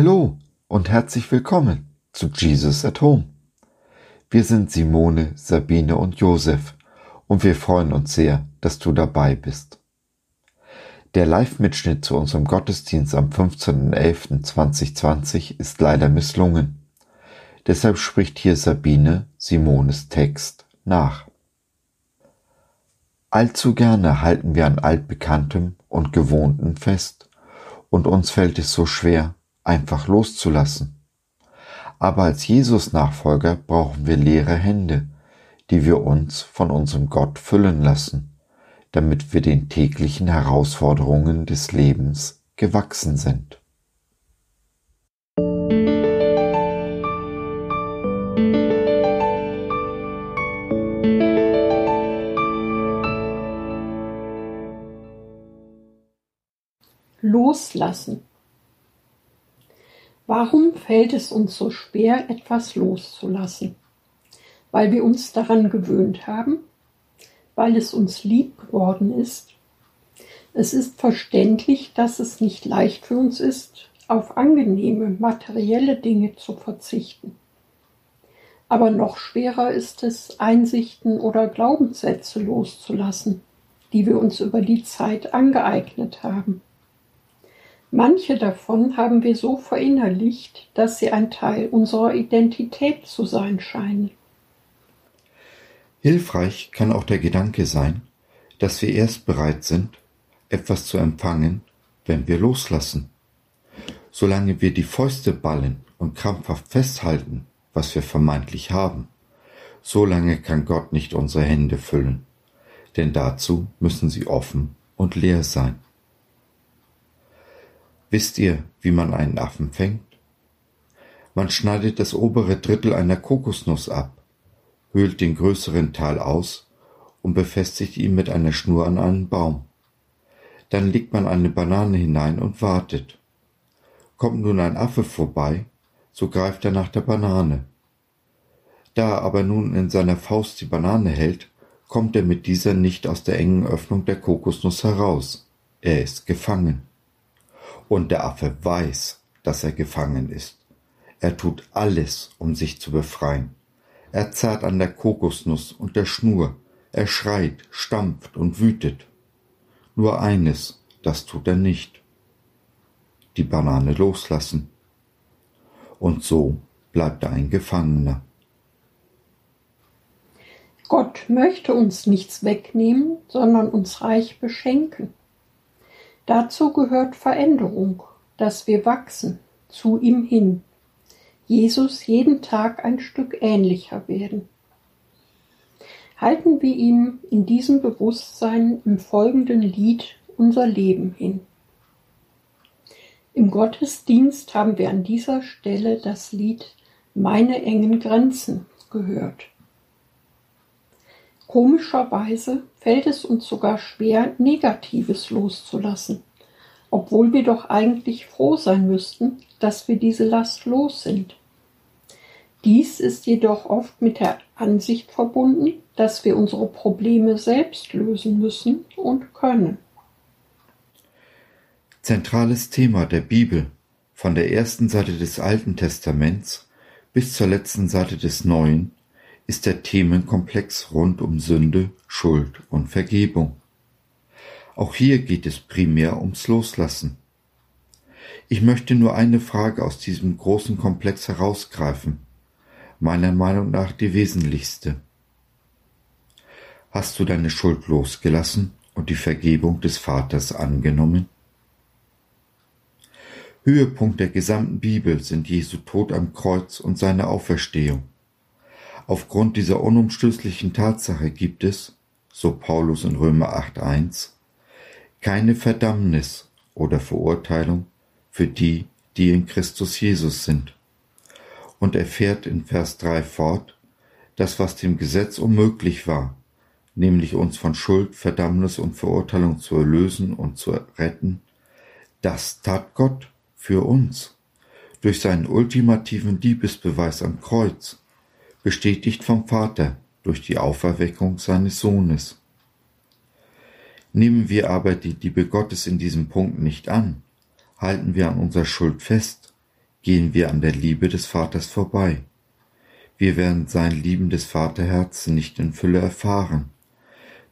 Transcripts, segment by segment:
Hallo und herzlich willkommen zu Jesus at Home. Wir sind Simone, Sabine und Josef und wir freuen uns sehr, dass du dabei bist. Der Live-Mitschnitt zu unserem Gottesdienst am 15.11.2020 ist leider misslungen. Deshalb spricht hier Sabine Simones Text nach. Allzu gerne halten wir an altbekanntem und gewohnten fest, und uns fällt es so schwer, einfach loszulassen. Aber als Jesus-Nachfolger brauchen wir leere Hände, die wir uns von unserem Gott füllen lassen, damit wir den täglichen Herausforderungen des Lebens gewachsen sind. Loslassen. Warum fällt es uns so schwer, etwas loszulassen? Weil wir uns daran gewöhnt haben? Weil es uns lieb geworden ist? Es ist verständlich, dass es nicht leicht für uns ist, auf angenehme materielle Dinge zu verzichten. Aber noch schwerer ist es, Einsichten oder Glaubenssätze loszulassen, die wir uns über die Zeit angeeignet haben. Manche davon haben wir so verinnerlicht, dass sie ein Teil unserer Identität zu sein scheinen. Hilfreich kann auch der Gedanke sein, dass wir erst bereit sind, etwas zu empfangen, wenn wir loslassen. Solange wir die Fäuste ballen und krampfhaft festhalten, was wir vermeintlich haben, solange kann Gott nicht unsere Hände füllen, denn dazu müssen sie offen und leer sein. Wisst ihr, wie man einen Affen fängt? Man schneidet das obere Drittel einer Kokosnuss ab, höhlt den größeren Teil aus und befestigt ihn mit einer Schnur an einen Baum. Dann legt man eine Banane hinein und wartet. Kommt nun ein Affe vorbei, so greift er nach der Banane. Da er aber nun in seiner Faust die Banane hält, kommt er mit dieser nicht aus der engen Öffnung der Kokosnuss heraus. Er ist gefangen. Und der Affe weiß, dass er gefangen ist. Er tut alles, um sich zu befreien. Er zerrt an der Kokosnuss und der Schnur. Er schreit, stampft und wütet. Nur eines, das tut er nicht. Die Banane loslassen. Und so bleibt er ein Gefangener. Gott möchte uns nichts wegnehmen, sondern uns reich beschenken. Dazu gehört Veränderung, dass wir wachsen, zu ihm hin, Jesus jeden Tag ein Stück ähnlicher werden. Halten wir ihm in diesem Bewusstsein im folgenden Lied unser Leben hin. Im Gottesdienst haben wir an dieser Stelle das Lied Meine engen Grenzen gehört. Komischerweise fällt es uns sogar schwer, Negatives loszulassen, obwohl wir doch eigentlich froh sein müssten, dass wir diese Last los sind. Dies ist jedoch oft mit der Ansicht verbunden, dass wir unsere Probleme selbst lösen müssen und können. Zentrales Thema der Bibel von der ersten Seite des Alten Testaments bis zur letzten Seite des Neuen ist der Themenkomplex rund um Sünde, Schuld und Vergebung. Auch hier geht es primär ums Loslassen. Ich möchte nur eine Frage aus diesem großen Komplex herausgreifen, meiner Meinung nach die wesentlichste. Hast du deine Schuld losgelassen und die Vergebung des Vaters angenommen? Höhepunkt der gesamten Bibel sind Jesu Tod am Kreuz und seine Auferstehung. Aufgrund dieser unumstößlichen Tatsache gibt es, so Paulus in Römer 8.1, keine Verdammnis oder Verurteilung für die, die in Christus Jesus sind. Und er fährt in Vers 3 fort, das, was dem Gesetz unmöglich war, nämlich uns von Schuld, Verdammnis und Verurteilung zu erlösen und zu retten, das tat Gott für uns durch seinen ultimativen Liebesbeweis am Kreuz bestätigt vom Vater durch die Auferweckung seines Sohnes. Nehmen wir aber die Liebe Gottes in diesem Punkt nicht an, halten wir an unserer Schuld fest, gehen wir an der Liebe des Vaters vorbei. Wir werden sein liebendes Vaterherz nicht in Fülle erfahren,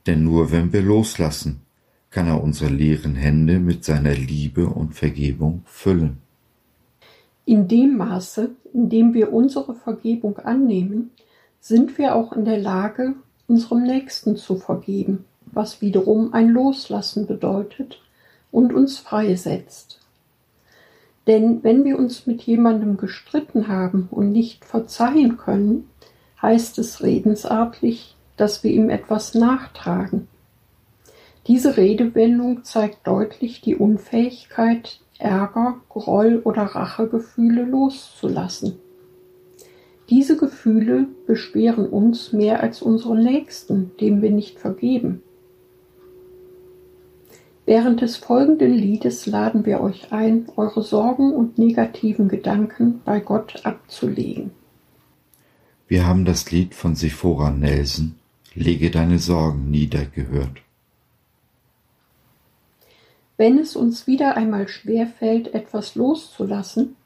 denn nur wenn wir loslassen, kann er unsere leeren Hände mit seiner Liebe und Vergebung füllen. In dem Maße, in dem wir unsere Vergebung annehmen, sind wir auch in der Lage, unserem Nächsten zu vergeben, was wiederum ein Loslassen bedeutet und uns freisetzt. Denn wenn wir uns mit jemandem gestritten haben und nicht verzeihen können, heißt es redensartlich, dass wir ihm etwas nachtragen. Diese Redewendung zeigt deutlich die Unfähigkeit, Ärger, Groll oder Rachegefühle loszulassen. Diese Gefühle beschweren uns mehr als unsere Nächsten, dem wir nicht vergeben. Während des folgenden Liedes laden wir euch ein, eure Sorgen und negativen Gedanken bei Gott abzulegen. Wir haben das Lied von Sephora Nelson, Lege deine Sorgen nieder, gehört. Wenn es uns wieder einmal schwerfällt, etwas loszulassen,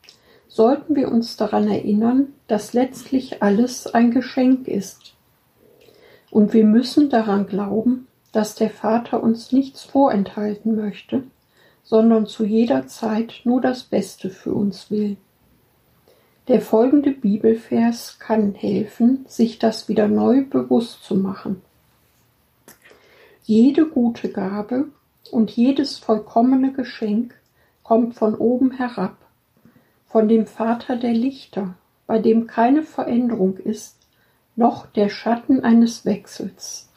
sollten wir uns daran erinnern, dass letztlich alles ein Geschenk ist. Und wir müssen daran glauben, dass der Vater uns nichts vorenthalten möchte, sondern zu jeder Zeit nur das Beste für uns will. Der folgende Bibelvers kann helfen, sich das wieder neu bewusst zu machen. Jede gute Gabe und jedes vollkommene Geschenk kommt von oben herab, von dem Vater der Lichter, bei dem keine Veränderung ist, noch der Schatten eines Wechsels.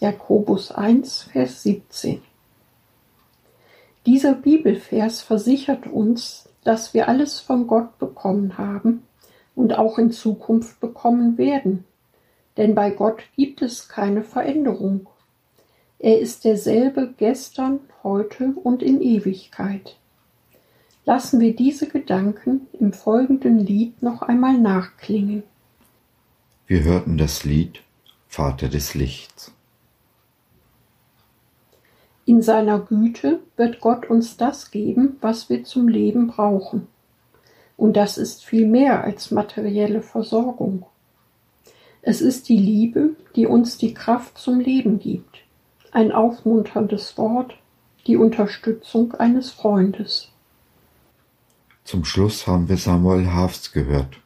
Jakobus 1, Vers 17. Dieser Bibelvers versichert uns, dass wir alles von Gott bekommen haben und auch in Zukunft bekommen werden. Denn bei Gott gibt es keine Veränderung. Er ist derselbe gestern, heute und in Ewigkeit. Lassen wir diese Gedanken im folgenden Lied noch einmal nachklingen. Wir hörten das Lied Vater des Lichts. In seiner Güte wird Gott uns das geben, was wir zum Leben brauchen. Und das ist viel mehr als materielle Versorgung. Es ist die Liebe, die uns die Kraft zum Leben gibt, ein aufmunterndes Wort, die Unterstützung eines Freundes. Zum Schluss haben wir Samuel Hafs gehört,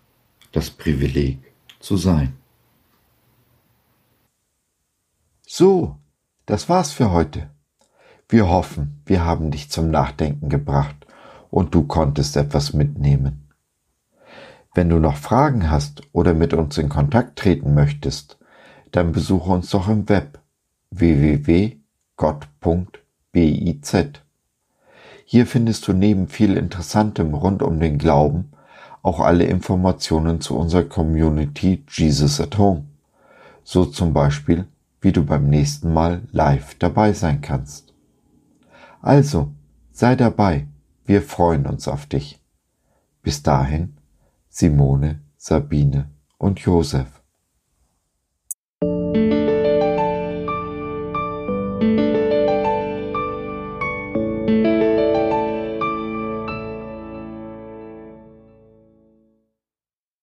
das Privileg zu sein. So, das war's für heute. Wir hoffen, wir haben dich zum Nachdenken gebracht und du konntest etwas mitnehmen. Wenn du noch Fragen hast oder mit uns in Kontakt treten möchtest, dann besuche uns doch im Web www.gott.biz. Hier findest du neben viel Interessantem rund um den Glauben auch alle Informationen zu unserer Community Jesus at Home. So zum Beispiel, wie du beim nächsten Mal live dabei sein kannst. Also, sei dabei, wir freuen uns auf dich. Bis dahin, Simone, Sabine und Josef.